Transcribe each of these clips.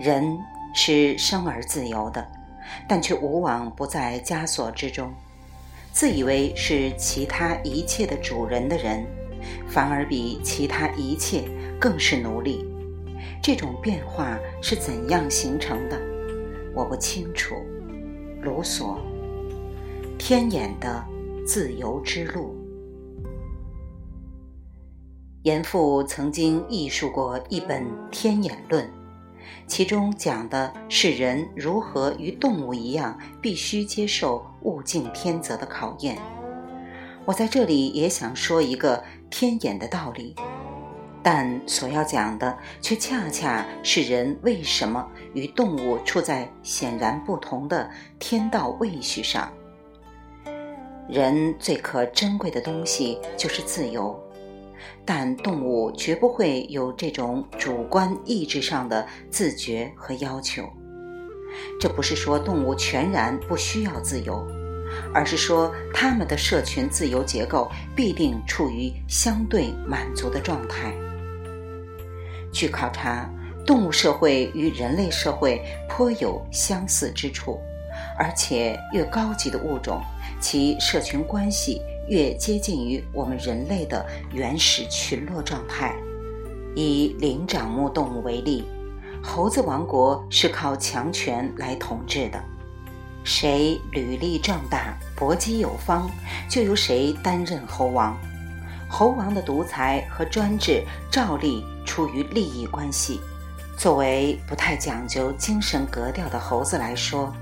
人是生而自由的，但却无往不在枷锁之中。自以为是其他一切的主人的人，反而比其他一切更是奴隶。这种变化是怎样形成的？我不清楚。卢梭，天眼的自由之路。严复曾经译述过一本《天眼论》。其中讲的是人如何与动物一样，必须接受物竞天择的考验。我在这里也想说一个天眼的道理，但所要讲的却恰恰是人为什么与动物处在显然不同的天道位序上。人最可珍贵的东西就是自由。但动物绝不会有这种主观意志上的自觉和要求。这不是说动物全然不需要自由，而是说它们的社群自由结构必定处于相对满足的状态。据考察，动物社会与人类社会颇有相似之处，而且越高级的物种，其社群关系。越接近于我们人类的原始群落状态。以灵长目动物为例，猴子王国是靠强权来统治的，谁履历壮大、搏击有方，就由谁担任猴王。猴王的独裁和专制，照例出于利益关系。作为不太讲究精神格调的猴子来说，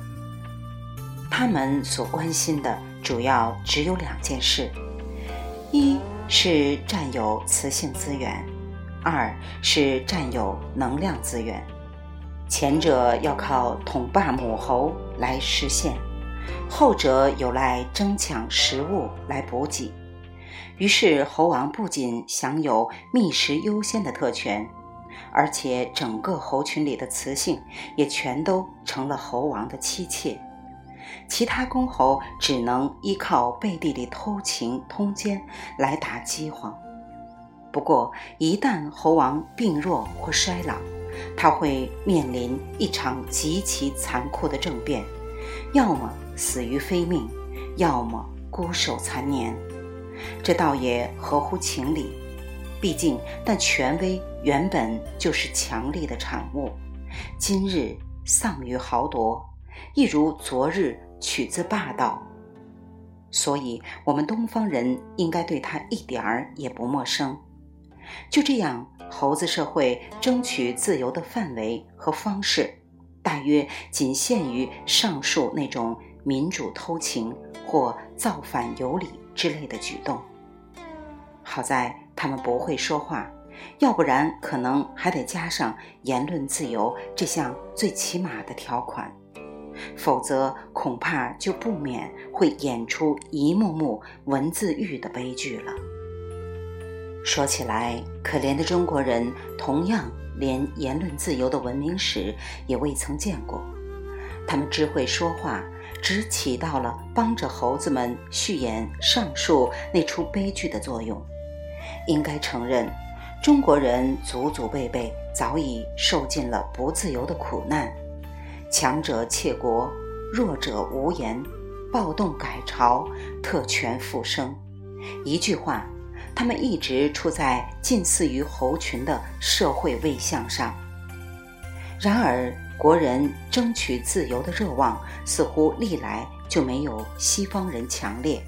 他们所关心的。主要只有两件事：一是占有雌性资源，二是占有能量资源。前者要靠统霸母猴来实现，后者有赖争抢食物来补给。于是，猴王不仅享有觅食优先的特权，而且整个猴群里的雌性也全都成了猴王的妻妾。其他公猴只能依靠背地里偷情通奸来打饥荒。不过，一旦猴王病弱或衰老，他会面临一场极其残酷的政变：要么死于非命，要么孤守残年。这倒也合乎情理，毕竟但权威原本就是强力的产物，今日丧于豪夺，一如昨日。取自霸道，所以我们东方人应该对他一点儿也不陌生。就这样，猴子社会争取自由的范围和方式，大约仅限于上述那种民主偷情或造反有理之类的举动。好在他们不会说话，要不然可能还得加上言论自由这项最起码的条款。否则，恐怕就不免会演出一幕幕文字狱的悲剧了。说起来，可怜的中国人同样连言论自由的文明史也未曾见过。他们只会说话，只起到了帮着猴子们续演上述那出悲剧的作用。应该承认，中国人祖祖辈辈早已受尽了不自由的苦难。强者窃国，弱者无言，暴动改朝，特权复生。一句话，他们一直处在近似于猴群的社会位相上。然而，国人争取自由的热望似乎历来就没有西方人强烈。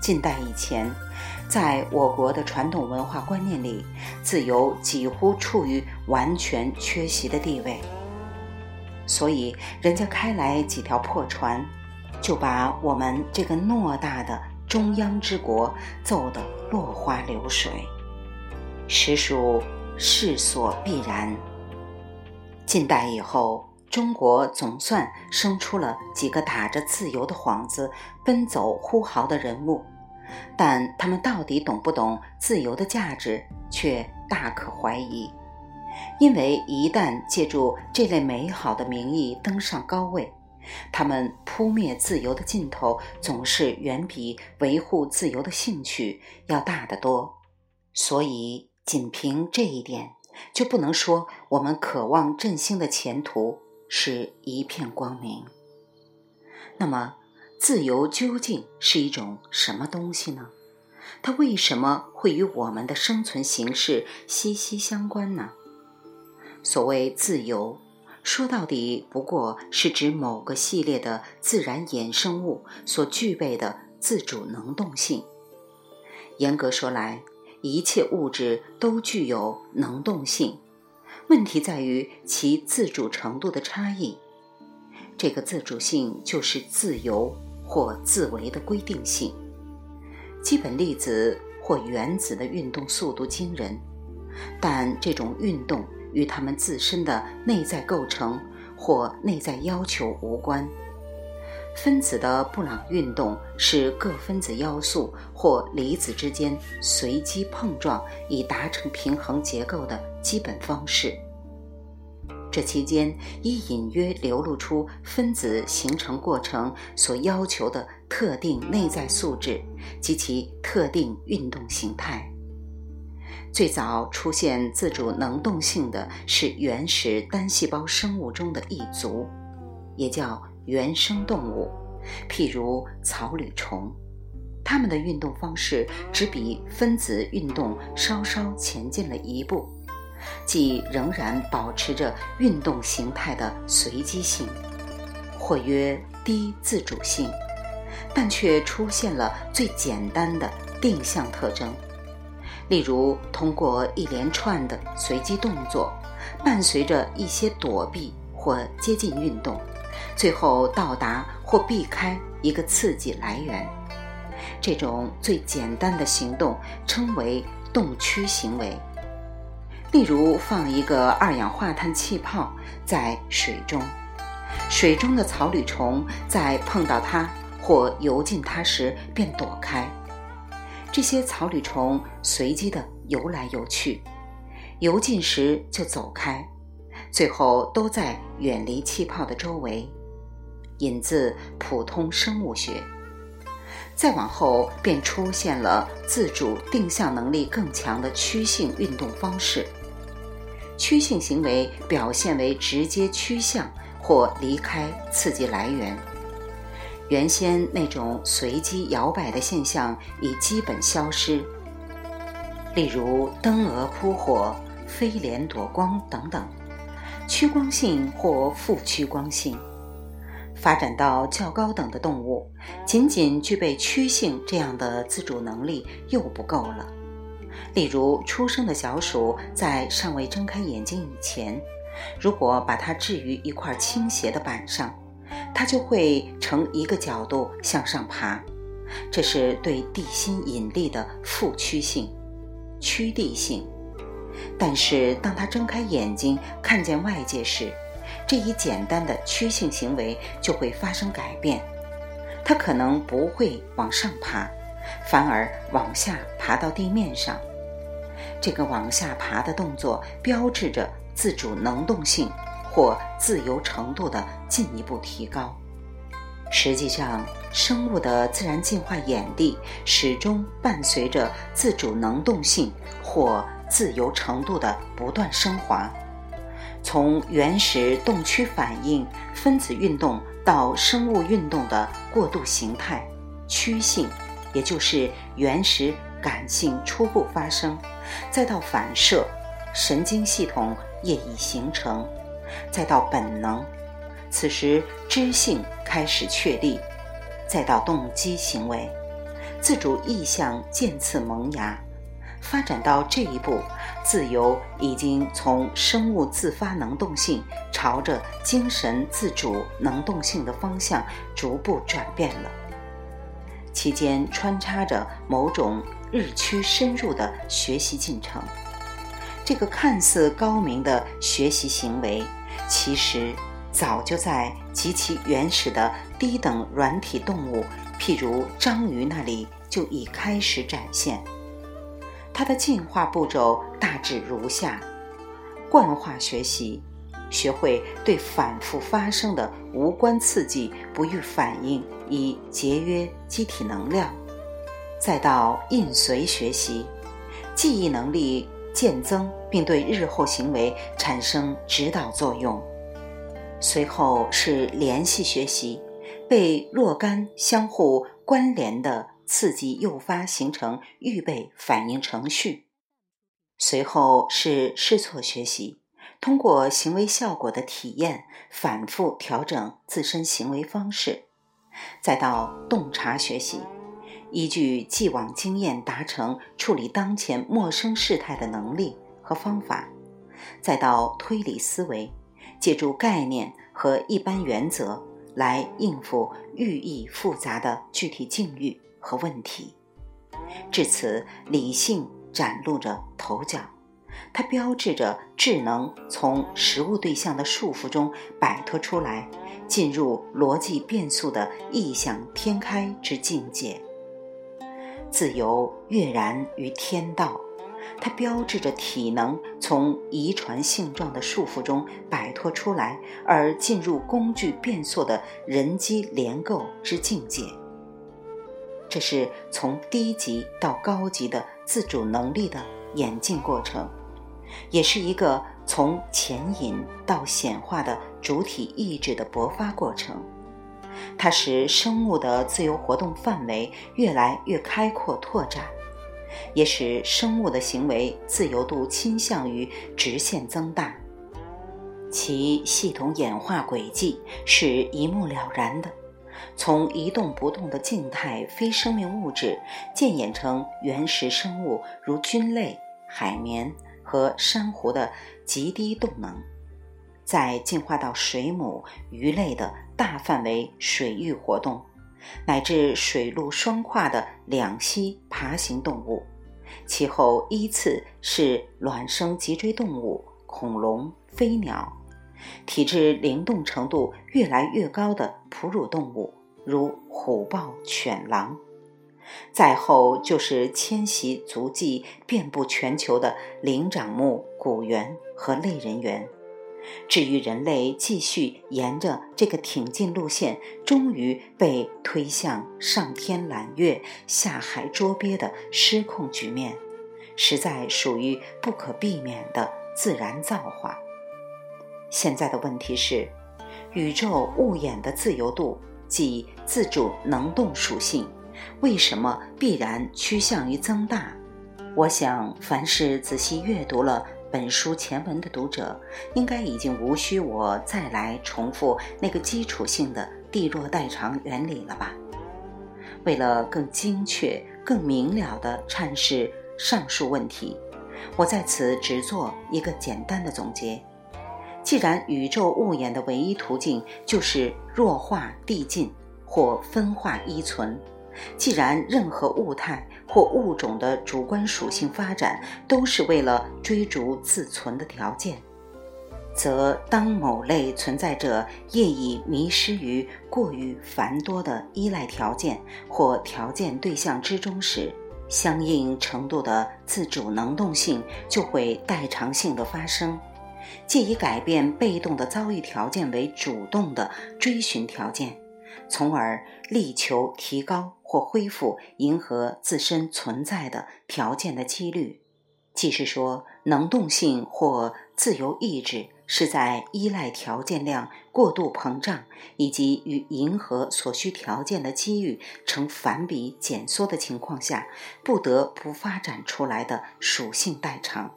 近代以前，在我国的传统文化观念里，自由几乎处于完全缺席的地位。所以，人家开来几条破船，就把我们这个偌大的中央之国揍得落花流水，实属势所必然。近代以后，中国总算生出了几个打着自由的幌子奔走呼号的人物，但他们到底懂不懂自由的价值，却大可怀疑。因为一旦借助这类美好的名义登上高位，他们扑灭自由的劲头总是远比维护自由的兴趣要大得多。所以，仅凭这一点，就不能说我们渴望振兴的前途是一片光明。那么，自由究竟是一种什么东西呢？它为什么会与我们的生存形式息息相关呢？所谓自由，说到底不过是指某个系列的自然衍生物所具备的自主能动性。严格说来，一切物质都具有能动性，问题在于其自主程度的差异。这个自主性就是自由或自为的规定性。基本粒子或原子的运动速度惊人，但这种运动与他们自身的内在构成或内在要求无关。分子的布朗运动是各分子要素或离子之间随机碰撞以达成平衡结构的基本方式。这期间已隐约流露出分子形成过程所要求的特定内在素质及其特定运动形态。最早出现自主能动性的是原始单细胞生物中的一族，也叫原生动物，譬如草履虫。它们的运动方式只比分子运动稍稍前进了一步。即仍然保持着运动形态的随机性，或曰低自主性，但却出现了最简单的定向特征，例如通过一连串的随机动作，伴随着一些躲避或接近运动，最后到达或避开一个刺激来源。这种最简单的行动称为动区行为。例如，放一个二氧化碳气泡在水中，水中的草履虫在碰到它或游进它时便躲开。这些草履虫随机地游来游去，游进时就走开，最后都在远离气泡的周围。引自普通生物学。再往后，便出现了自主定向能力更强的趋性运动方式。趋性行为表现为直接趋向或离开刺激来源。原先那种随机摇摆的现象已基本消失，例如灯蛾扑火、飞镰躲光等等。趋光性或负趋光性发展到较高等的动物，仅仅具备趋性这样的自主能力又不够了。例如，出生的小鼠在尚未睁开眼睛以前，如果把它置于一块倾斜的板上，它就会呈一个角度向上爬，这是对地心引力的负趋性、趋地性。但是，当它睁开眼睛看见外界时，这一简单的趋性行为就会发生改变，它可能不会往上爬，反而往下爬到地面上。这个往下爬的动作标志着自主能动性或自由程度的进一步提高。实际上，生物的自然进化演递始终伴随着自主能动性或自由程度的不断升华。从原始动区反应、分子运动到生物运动的过渡形态、趋性，也就是原始。感性初步发生，再到反射，神经系统业已形成，再到本能，此时知性开始确立，再到动机行为，自主意向渐次萌芽，发展到这一步，自由已经从生物自发能动性朝着精神自主能动性的方向逐步转变了，期间穿插着某种。日趋深入的学习进程，这个看似高明的学习行为，其实早就在极其原始的低等软体动物，譬如章鱼那里就已开始展现。它的进化步骤大致如下：惯化学习，学会对反复发生的无关刺激不予反应，以节约机体能量。再到印随学习，记忆能力渐增，并对日后行为产生指导作用。随后是联系学习，被若干相互关联的刺激诱发，形成预备反应程序。随后是试错学习，通过行为效果的体验，反复调整自身行为方式。再到洞察学习。依据既往经验达成处理当前陌生事态的能力和方法，再到推理思维，借助概念和一般原则来应付寓意复杂的具体境遇和问题。至此，理性展露着头角，它标志着智能从实物对象的束缚中摆脱出来，进入逻辑变速的异想天开之境界。自由跃然于天道，它标志着体能从遗传性状的束缚中摆脱出来，而进入工具变塑的人机联构之境界。这是从低级到高级的自主能力的演进过程，也是一个从潜隐到显化的主体意志的勃发过程。它使生物的自由活动范围越来越开阔拓展，也使生物的行为自由度倾向于直线增大。其系统演化轨迹是一目了然的：从一动不动的静态非生命物质，渐演成原始生物如菌类、海绵和珊瑚的极低动能。再进化到水母、鱼类的大范围水域活动，乃至水陆双跨的两栖爬行动物，其后依次是卵生脊椎动物、恐龙、飞鸟，体质灵动程度越来越高的哺乳动物，如虎豹、犬狼，再后就是迁徙足迹遍布全球的灵长目、古猿和类人猿。至于人类继续沿着这个挺进路线，终于被推向上天揽月、下海捉鳖的失控局面，实在属于不可避免的自然造化。现在的问题是，宇宙物演的自由度即自主能动属性，为什么必然趋向于增大？我想，凡是仔细阅读了。本书前文的读者应该已经无需我再来重复那个基础性的地弱代偿原理了吧？为了更精确、更明了地阐释上述问题，我在此只做一个简单的总结。既然宇宙物演的唯一途径就是弱化递进或分化依存。既然任何物态或物种的主观属性发展都是为了追逐自存的条件，则当某类存在者业已迷失于过于繁多的依赖条件或条件对象之中时，相应程度的自主能动性就会代偿性的发生，借以改变被动的遭遇条件为主动的追寻条件。从而力求提高或恢复迎合自身存在的条件的几率，即是说，能动性或自由意志是在依赖条件量过度膨胀以及与迎合所需条件的机遇成反比减缩的情况下，不得不发展出来的属性代偿。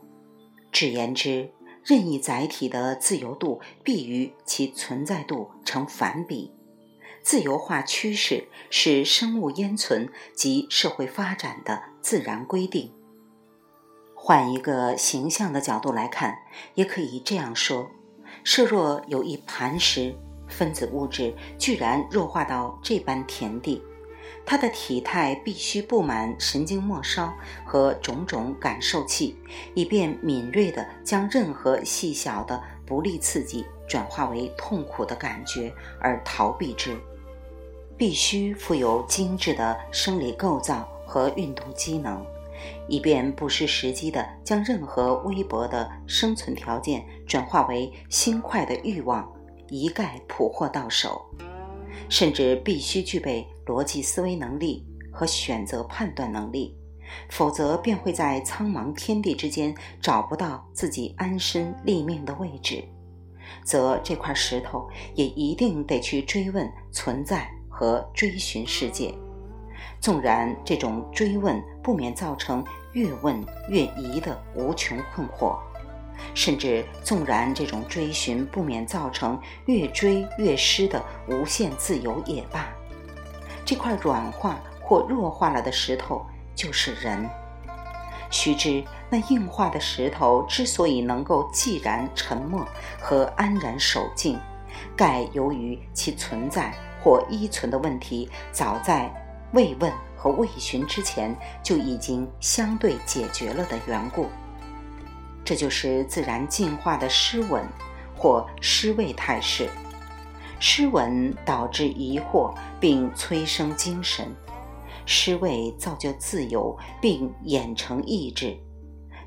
只言之，任意载体的自由度必与其存在度成反比。自由化趋势是生物烟存及社会发展的自然规定。换一个形象的角度来看，也可以这样说：设若有一磐石，分子物质居然弱化到这般田地，它的体态必须布满神经末梢和种种感受器，以便敏锐地将任何细小的不利刺激转化为痛苦的感觉而逃避之。必须富有精致的生理构造和运动机能，以便不失时机地将任何微薄的生存条件转化为新快的欲望，一概捕获到手。甚至必须具备逻辑思维能力和选择判断能力，否则便会在苍茫天地之间找不到自己安身立命的位置，则这块石头也一定得去追问存在和追寻世界。纵然这种追问不免造成越问越疑的无穷困惑，甚至纵然这种追寻不免造成越追越失的无限自由也罢，这块软化或弱化了的石头。就是人。须知，那硬化的石头之所以能够寂然沉默和安然守静，盖由于其存在或依存的问题，早在未问和未寻之前就已经相对解决了的缘故。这就是自然进化的失稳或失位态势。失稳导致疑惑，并催生精神。失位造就自由，并演成意志，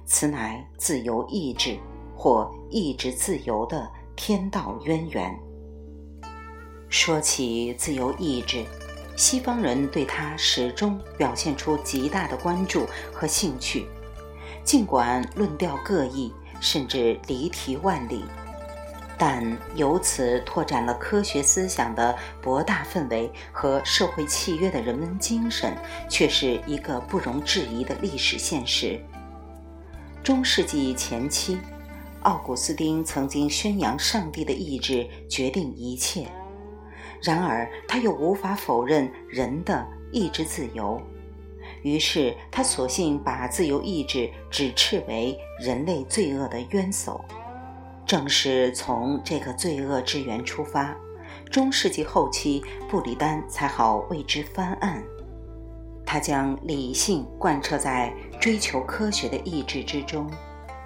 此乃自由意志或意志自由的天道渊源。说起自由意志，西方人对它始终表现出极大的关注和兴趣，尽管论调各异，甚至离题万里。但由此拓展了科学思想的博大氛围和社会契约的人文精神，却是一个不容置疑的历史现实。中世纪前期，奥古斯丁曾经宣扬上帝的意志决定一切，然而他又无法否认人的意志自由，于是他索性把自由意志指斥为人类罪恶的冤首。正是从这个罪恶之源出发，中世纪后期布里丹才好为之翻案。他将理性贯彻在追求科学的意志之中，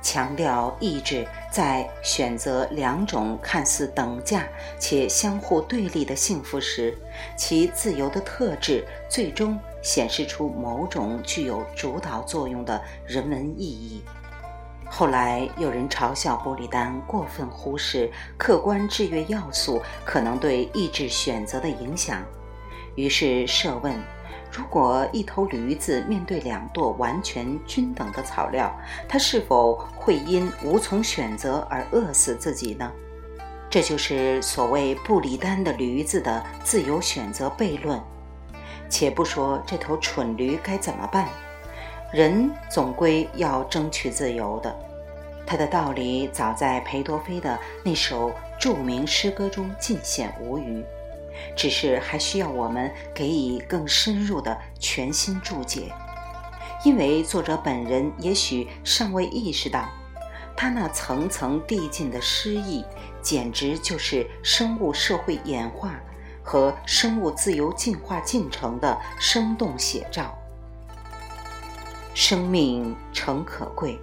强调意志在选择两种看似等价且相互对立的幸福时，其自由的特质最终显示出某种具有主导作用的人文意义。后来有人嘲笑布里丹过分忽视客观制约要素可能对意志选择的影响，于是设问：如果一头驴子面对两垛完全均等的草料，它是否会因无从选择而饿死自己呢？这就是所谓布里丹的驴子的自由选择悖论。且不说这头蠢驴该怎么办。人总归要争取自由的，他的道理早在裴多菲的那首著名诗歌中尽显无余，只是还需要我们给予更深入的全新注解，因为作者本人也许尚未意识到，他那层层递进的诗意，简直就是生物社会演化和生物自由进化进程的生动写照。生命诚可贵，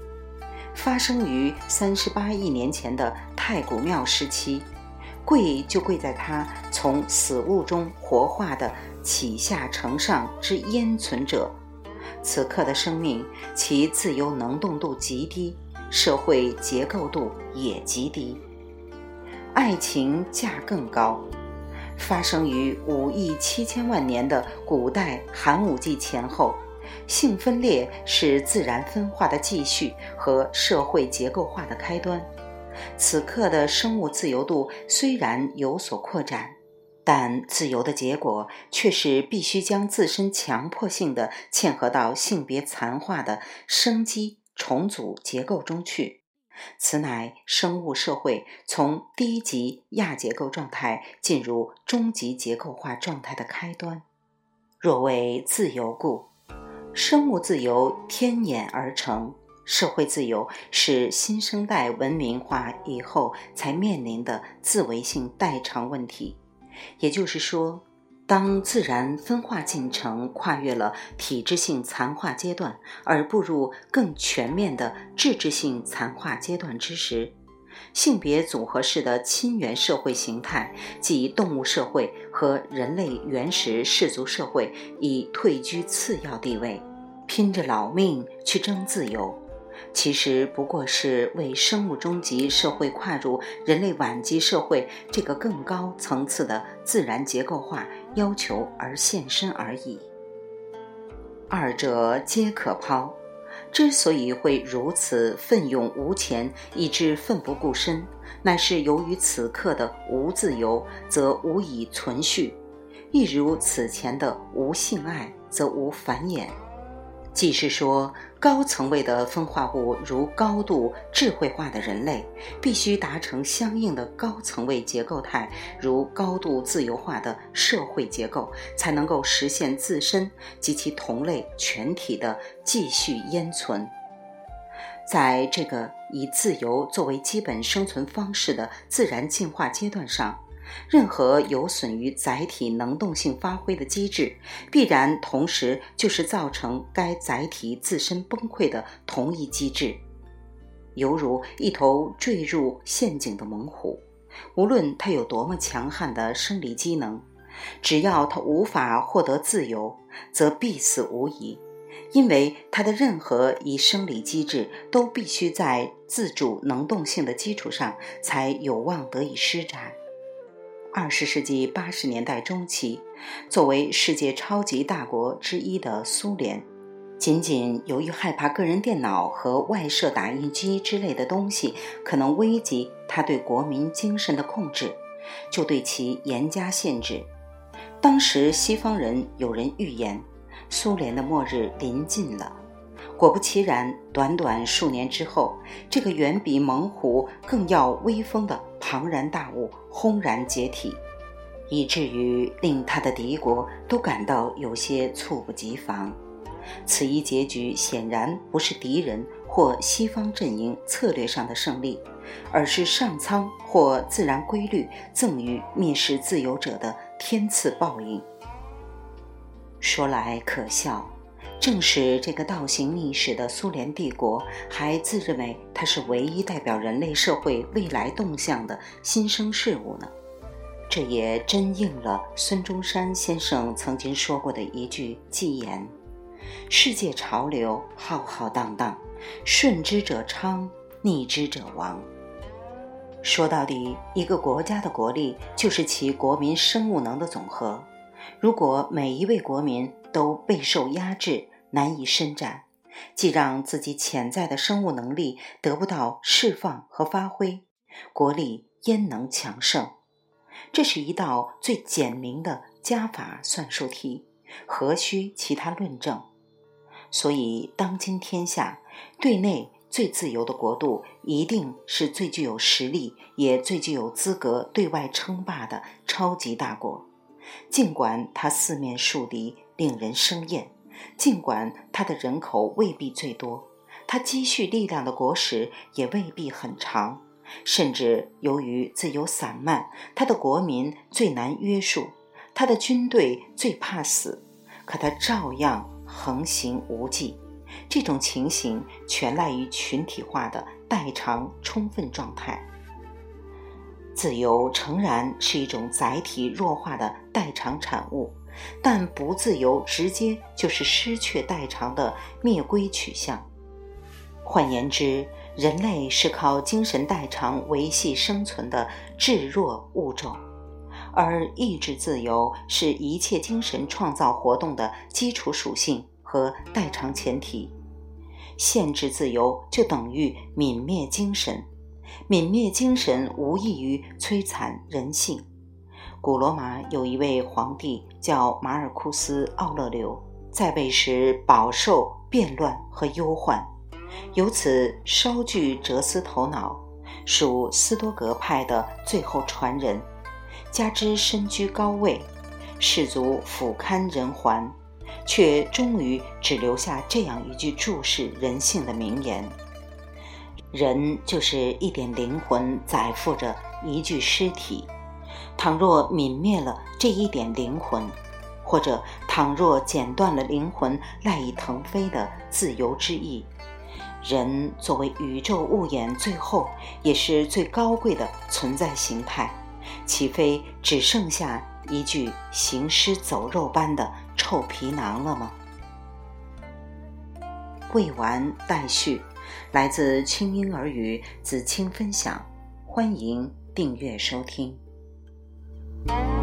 发生于三十八亿年前的太古庙时期，贵就贵在它从死物中活化的起下承上之焉存者。此刻的生命，其自由能动度极低，社会结构度也极低，爱情价更高。发生于五亿七千万年的古代寒武纪前后。性分裂是自然分化的继续和社会结构化的开端。此刻的生物自由度虽然有所扩展，但自由的结果却是必须将自身强迫性的嵌合到性别残化的生机重组结构中去。此乃生物社会从低级亚结构状态进入中级结构化状态的开端。若为自由故。生物自由天演而成，社会自由是新生代文明化以后才面临的自为性代偿问题。也就是说，当自然分化进程跨越了体制性残化阶段，而步入更全面的质质性残化阶段之时，性别组合式的亲缘社会形态，即动物社会和人类原始氏族社会，已退居次要地位。拼着老命去争自由，其实不过是为生物终极社会跨入人类晚期社会这个更高层次的自然结构化要求而献身而已。二者皆可抛。之所以会如此奋勇无前，以致奋不顾身，乃是由于此刻的无自由，则无以存续；亦如此前的无性爱，则无繁衍。即是说，高层位的分化物，如高度智慧化的人类，必须达成相应的高层位结构态，如高度自由化的社会结构，才能够实现自身及其同类全体的继续淹存。在这个以自由作为基本生存方式的自然进化阶段上。任何有损于载体能动性发挥的机制，必然同时就是造成该载体自身崩溃的同一机制。犹如一头坠入陷阱的猛虎，无论它有多么强悍的生理机能，只要它无法获得自由，则必死无疑，因为它的任何一生理机制都必须在自主能动性的基础上，才有望得以施展。二十世纪八十年代中期，作为世界超级大国之一的苏联，仅仅由于害怕个人电脑和外设打印机之类的东西可能危及他对国民精神的控制，就对其严加限制。当时西方人有人预言，苏联的末日临近了。果不其然，短短数年之后，这个远比猛虎更要威风的庞然大物轰然解体，以至于令他的敌国都感到有些猝不及防。此一结局显然不是敌人或西方阵营策略上的胜利，而是上苍或自然规律赠予蔑视自由者的天赐报应。说来可笑。正是这个倒行逆施的苏联帝国，还自认为它是唯一代表人类社会未来动向的新生事物呢。这也真应了孙中山先生曾经说过的一句寄言：“世界潮流浩浩荡荡，顺之者昌，逆之者亡。”说到底，一个国家的国力就是其国民生物能的总和。如果每一位国民都备受压制，难以伸展，既让自己潜在的生物能力得不到释放和发挥，国力焉能强盛？这是一道最简明的加法算术题，何须其他论证？所以，当今天下对内最自由的国度，一定是最具有实力，也最具有资格对外称霸的超级大国。尽管它四面树敌，令人生厌。尽管它的人口未必最多，它积蓄力量的国史也未必很长，甚至由于自由散漫，它的国民最难约束，它的军队最怕死，可它照样横行无忌。这种情形全赖于群体化的代偿充分状态。自由诚然是一种载体弱化的代偿产物。但不自由，直接就是失去代偿的灭归取向。换言之，人类是靠精神代偿维系生存的至弱物种，而意志自由是一切精神创造活动的基础属性和代偿前提。限制自由就等于泯灭精神，泯灭精神无异于摧残人性。古罗马有一位皇帝叫马尔库斯·奥勒留，在位时饱受变乱和忧患，由此稍具哲思头脑，属斯多格派的最后传人。加之身居高位，士卒俯瞰人寰，却终于只留下这样一句注释人性的名言：“人就是一点灵魂载负着一具尸体。”倘若泯灭了这一点灵魂，或者倘若剪断了灵魂赖以腾飞的自由之翼，人作为宇宙物演最后也是最高贵的存在形态，岂非只剩下一具行尸走肉般的臭皮囊了吗？未完待续，来自清音儿语子清分享，欢迎订阅收听。Thank you.